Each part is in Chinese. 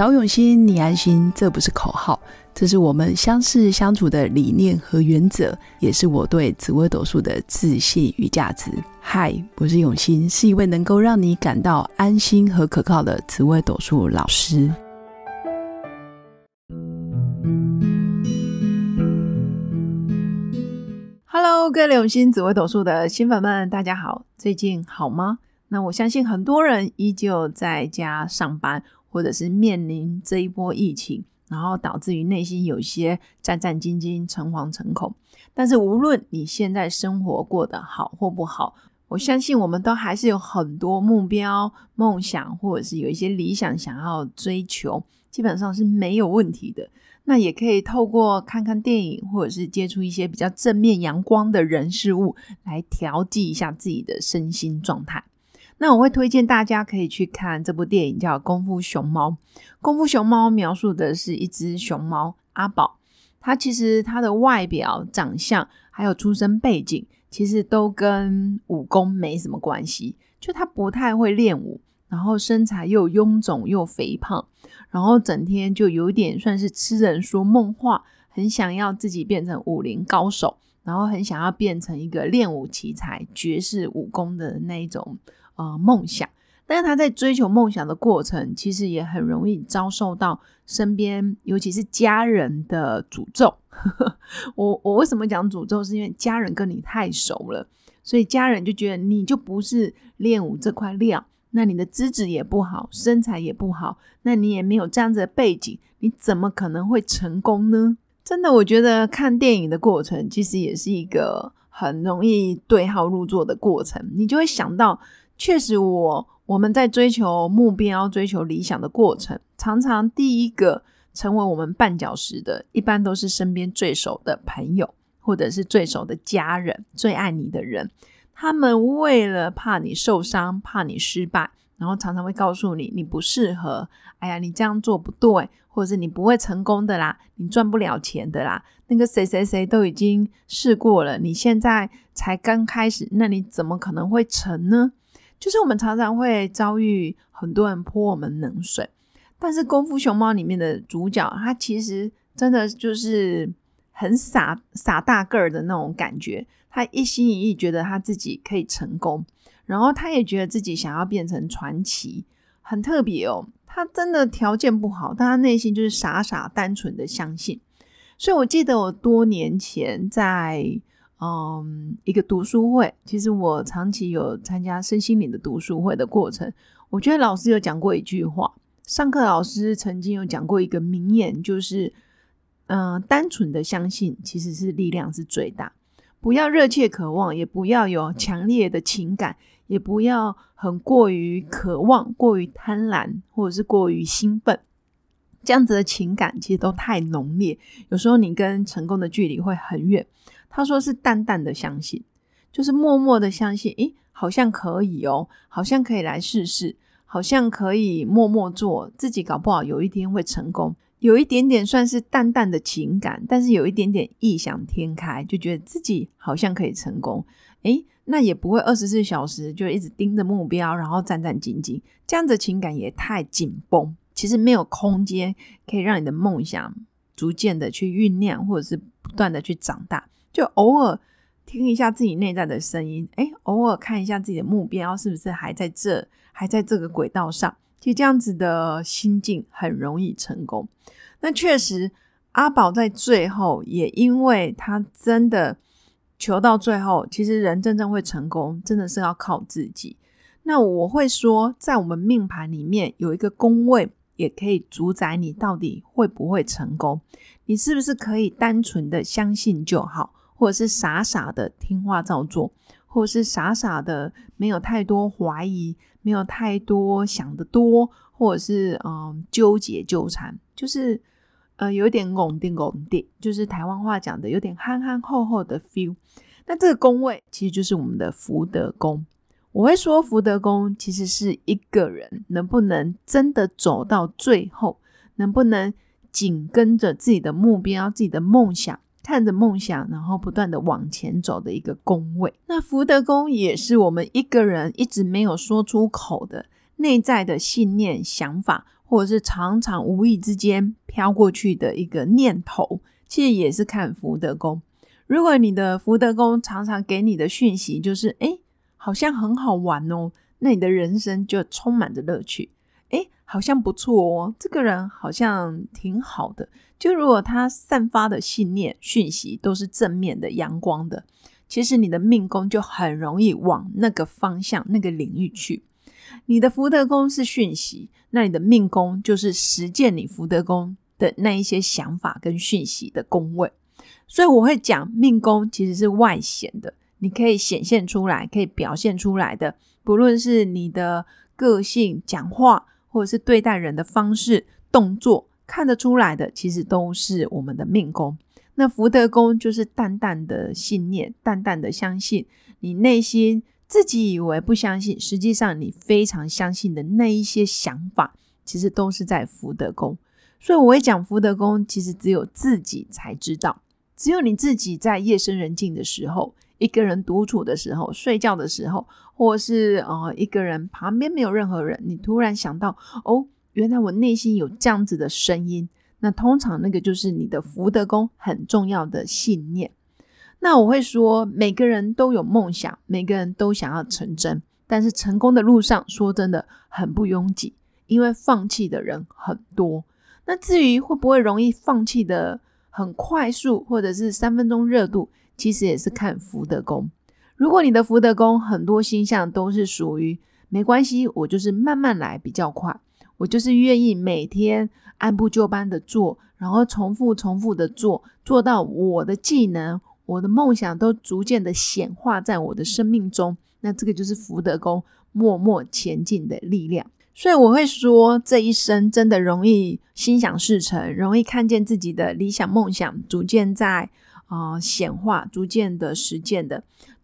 找永新，你安心，这不是口号，这是我们相识相处的理念和原则，也是我对紫微斗数的自信与价值。嗨，我是永新，是一位能够让你感到安心和可靠的紫微斗数老师。Hello，各位永新紫微斗数的新粉们，大家好，最近好吗？那我相信很多人依旧在家上班。或者是面临这一波疫情，然后导致于内心有些战战兢兢、诚惶诚恐。但是无论你现在生活过得好或不好，我相信我们都还是有很多目标、梦想，或者是有一些理想想要追求，基本上是没有问题的。那也可以透过看看电影，或者是接触一些比较正面、阳光的人事物，来调剂一下自己的身心状态。那我会推荐大家可以去看这部电影，叫《功夫熊猫》。《功夫熊猫》描述的是一只熊猫阿宝，它其实它的外表、长相还有出生背景，其实都跟武功没什么关系。就它不太会练武，然后身材又臃肿又肥胖，然后整天就有点算是痴人说梦话，很想要自己变成武林高手，然后很想要变成一个练武奇才、绝世武功的那一种。呃，梦想，但是他在追求梦想的过程，其实也很容易遭受到身边，尤其是家人的诅咒。我我为什么讲诅咒？是因为家人跟你太熟了，所以家人就觉得你就不是练武这块料，那你的资质也不好，身材也不好，那你也没有这样子的背景，你怎么可能会成功呢？真的，我觉得看电影的过程，其实也是一个很容易对号入座的过程，你就会想到。确实，我我们在追求目标、追求理想的过程，常常第一个成为我们绊脚石的，一般都是身边最熟的朋友，或者是最熟的家人、最爱你的人。他们为了怕你受伤、怕你失败，然后常常会告诉你你不适合。哎呀，你这样做不对，或者是你不会成功的啦，你赚不了钱的啦。那个谁谁谁都已经试过了，你现在才刚开始，那你怎么可能会成呢？就是我们常常会遭遇很多人泼我们冷水，但是《功夫熊猫》里面的主角，他其实真的就是很傻傻大个儿的那种感觉。他一心一意觉得他自己可以成功，然后他也觉得自己想要变成传奇，很特别哦。他真的条件不好，但他内心就是傻傻单纯的相信。所以我记得我多年前在。嗯，一个读书会，其实我长期有参加身心灵的读书会的过程。我觉得老师有讲过一句话，上课老师曾经有讲过一个名言，就是，嗯，单纯的相信其实是力量是最大，不要热切渴望，也不要有强烈的情感，也不要很过于渴望、过于贪婪，或者是过于兴奋，这样子的情感其实都太浓烈，有时候你跟成功的距离会很远。他说是淡淡的相信，就是默默的相信，诶，好像可以哦，好像可以来试试，好像可以默默做，自己搞不好有一天会成功，有一点点算是淡淡的情感，但是有一点点异想天开，就觉得自己好像可以成功，诶，那也不会二十四小时就一直盯着目标，然后战战兢兢，这样的情感也太紧绷，其实没有空间可以让你的梦想逐渐的去酝酿，或者是不断的去长大。就偶尔听一下自己内在的声音，哎，偶尔看一下自己的目标是不是还在这，还在这个轨道上。其实这样子的心境很容易成功。那确实，阿宝在最后也因为他真的求到最后，其实人真正会成功，真的是要靠自己。那我会说，在我们命盘里面有一个宫位，也可以主宰你到底会不会成功。你是不是可以单纯的相信就好？或者是傻傻的听话照做，或者是傻傻的没有太多怀疑，没有太多想得多，或者是嗯纠结纠缠，就是呃有点拱定拱定，就是台湾话讲的有点憨憨厚厚的 feel。那这个宫位其实就是我们的福德宫。我会说福德宫其实是一个人能不能真的走到最后，能不能紧跟着自己的目标、自己的梦想。看着梦想，然后不断的往前走的一个宫位。那福德宫也是我们一个人一直没有说出口的内在的信念、想法，或者是常常无意之间飘过去的一个念头，其实也是看福德宫。如果你的福德宫常常给你的讯息就是，哎，好像很好玩哦，那你的人生就充满着乐趣。哎，好像不错哦，这个人好像挺好的。就如果他散发的信念、讯息都是正面的、阳光的，其实你的命宫就很容易往那个方向、那个领域去。你的福德宫是讯息，那你的命宫就是实践你福德宫的那一些想法跟讯息的宫位。所以我会讲，命宫其实是外显的，你可以显现出来、可以表现出来的，不论是你的个性、讲话。或者是对待人的方式、动作看得出来的，其实都是我们的命宫。那福德宫就是淡淡的信念，淡淡的相信。你内心自己以为不相信，实际上你非常相信的那一些想法，其实都是在福德宫。所以我会讲福德宫，其实只有自己才知道，只有你自己在夜深人静的时候。一个人独处的时候，睡觉的时候，或是呃一个人旁边没有任何人，你突然想到，哦，原来我内心有这样子的声音。那通常那个就是你的福德宫很重要的信念。那我会说，每个人都有梦想，每个人都想要成真，但是成功的路上，说真的很不拥挤，因为放弃的人很多。那至于会不会容易放弃的很快速，或者是三分钟热度？其实也是看福德宫。如果你的福德宫很多星象都是属于没关系，我就是慢慢来比较快，我就是愿意每天按部就班的做，然后重复重复的做，做到我的技能、我的梦想都逐渐的显化在我的生命中。那这个就是福德宫默默前进的力量。所以我会说，这一生真的容易心想事成，容易看见自己的理想梦想逐渐在。啊，显化逐渐的实践的，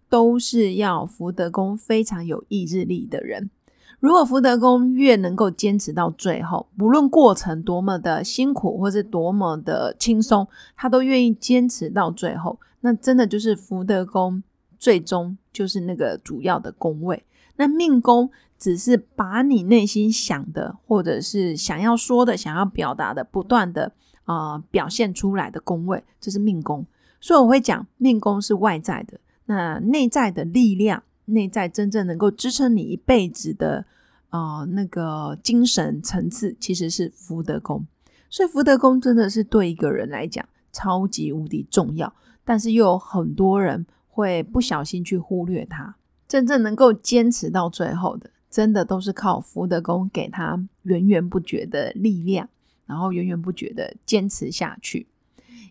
都是要福德宫非常有意志力的人。如果福德宫越能够坚持到最后，不论过程多么的辛苦，或是多么的轻松，他都愿意坚持到最后。那真的就是福德宫最终就是那个主要的宫位。那命宫只是把你内心想的，或者是想要说的、想要表达的，不断的啊表现出来的宫位，这是命宫。所以我会讲，命宫是外在的，那内在的力量，内在真正能够支撑你一辈子的，呃，那个精神层次，其实是福德宫。所以福德宫真的是对一个人来讲超级无敌重要，但是又有很多人会不小心去忽略它。真正能够坚持到最后的，真的都是靠福德宫给他源源不绝的力量，然后源源不绝的坚持下去。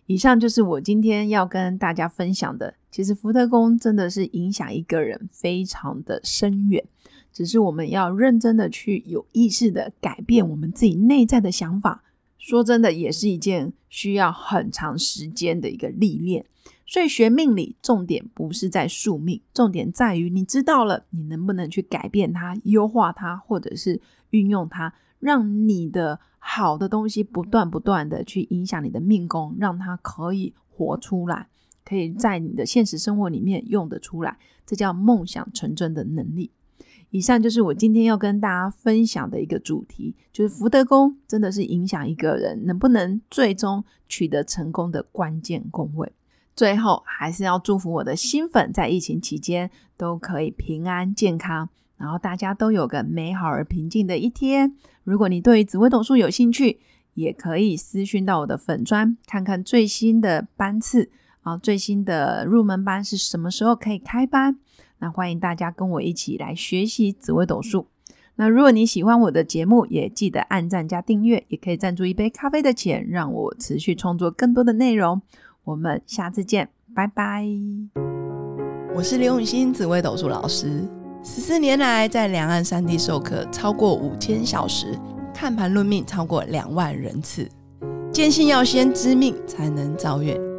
以上就是我今天要跟大家分享的。其实福德宫真的是影响一个人非常的深远，只是我们要认真的去有意识的改变我们自己内在的想法。说真的，也是一件需要很长时间的一个历练。所以学命理重点不是在宿命，重点在于你知道了，你能不能去改变它、优化它，或者是运用它，让你的。好的东西不断不断的去影响你的命宫，让它可以活出来，可以在你的现实生活里面用得出来，这叫梦想成真的能力。以上就是我今天要跟大家分享的一个主题，就是福德宫真的是影响一个人能不能最终取得成功的关键宫位。最后还是要祝福我的新粉在疫情期间都可以平安健康。然后大家都有个美好而平静的一天。如果你对紫微斗数有兴趣，也可以私讯到我的粉砖，看看最新的班次啊，最新的入门班是什么时候可以开班？那欢迎大家跟我一起来学习紫微斗数。那如果你喜欢我的节目，也记得按赞加订阅，也可以赞助一杯咖啡的钱，让我持续创作更多的内容。我们下次见，拜拜。我是刘永新，紫微斗数老师。十四年来，在两岸三地授课超过五千小时，看盘论命超过两万人次。坚信要先知命，才能造运，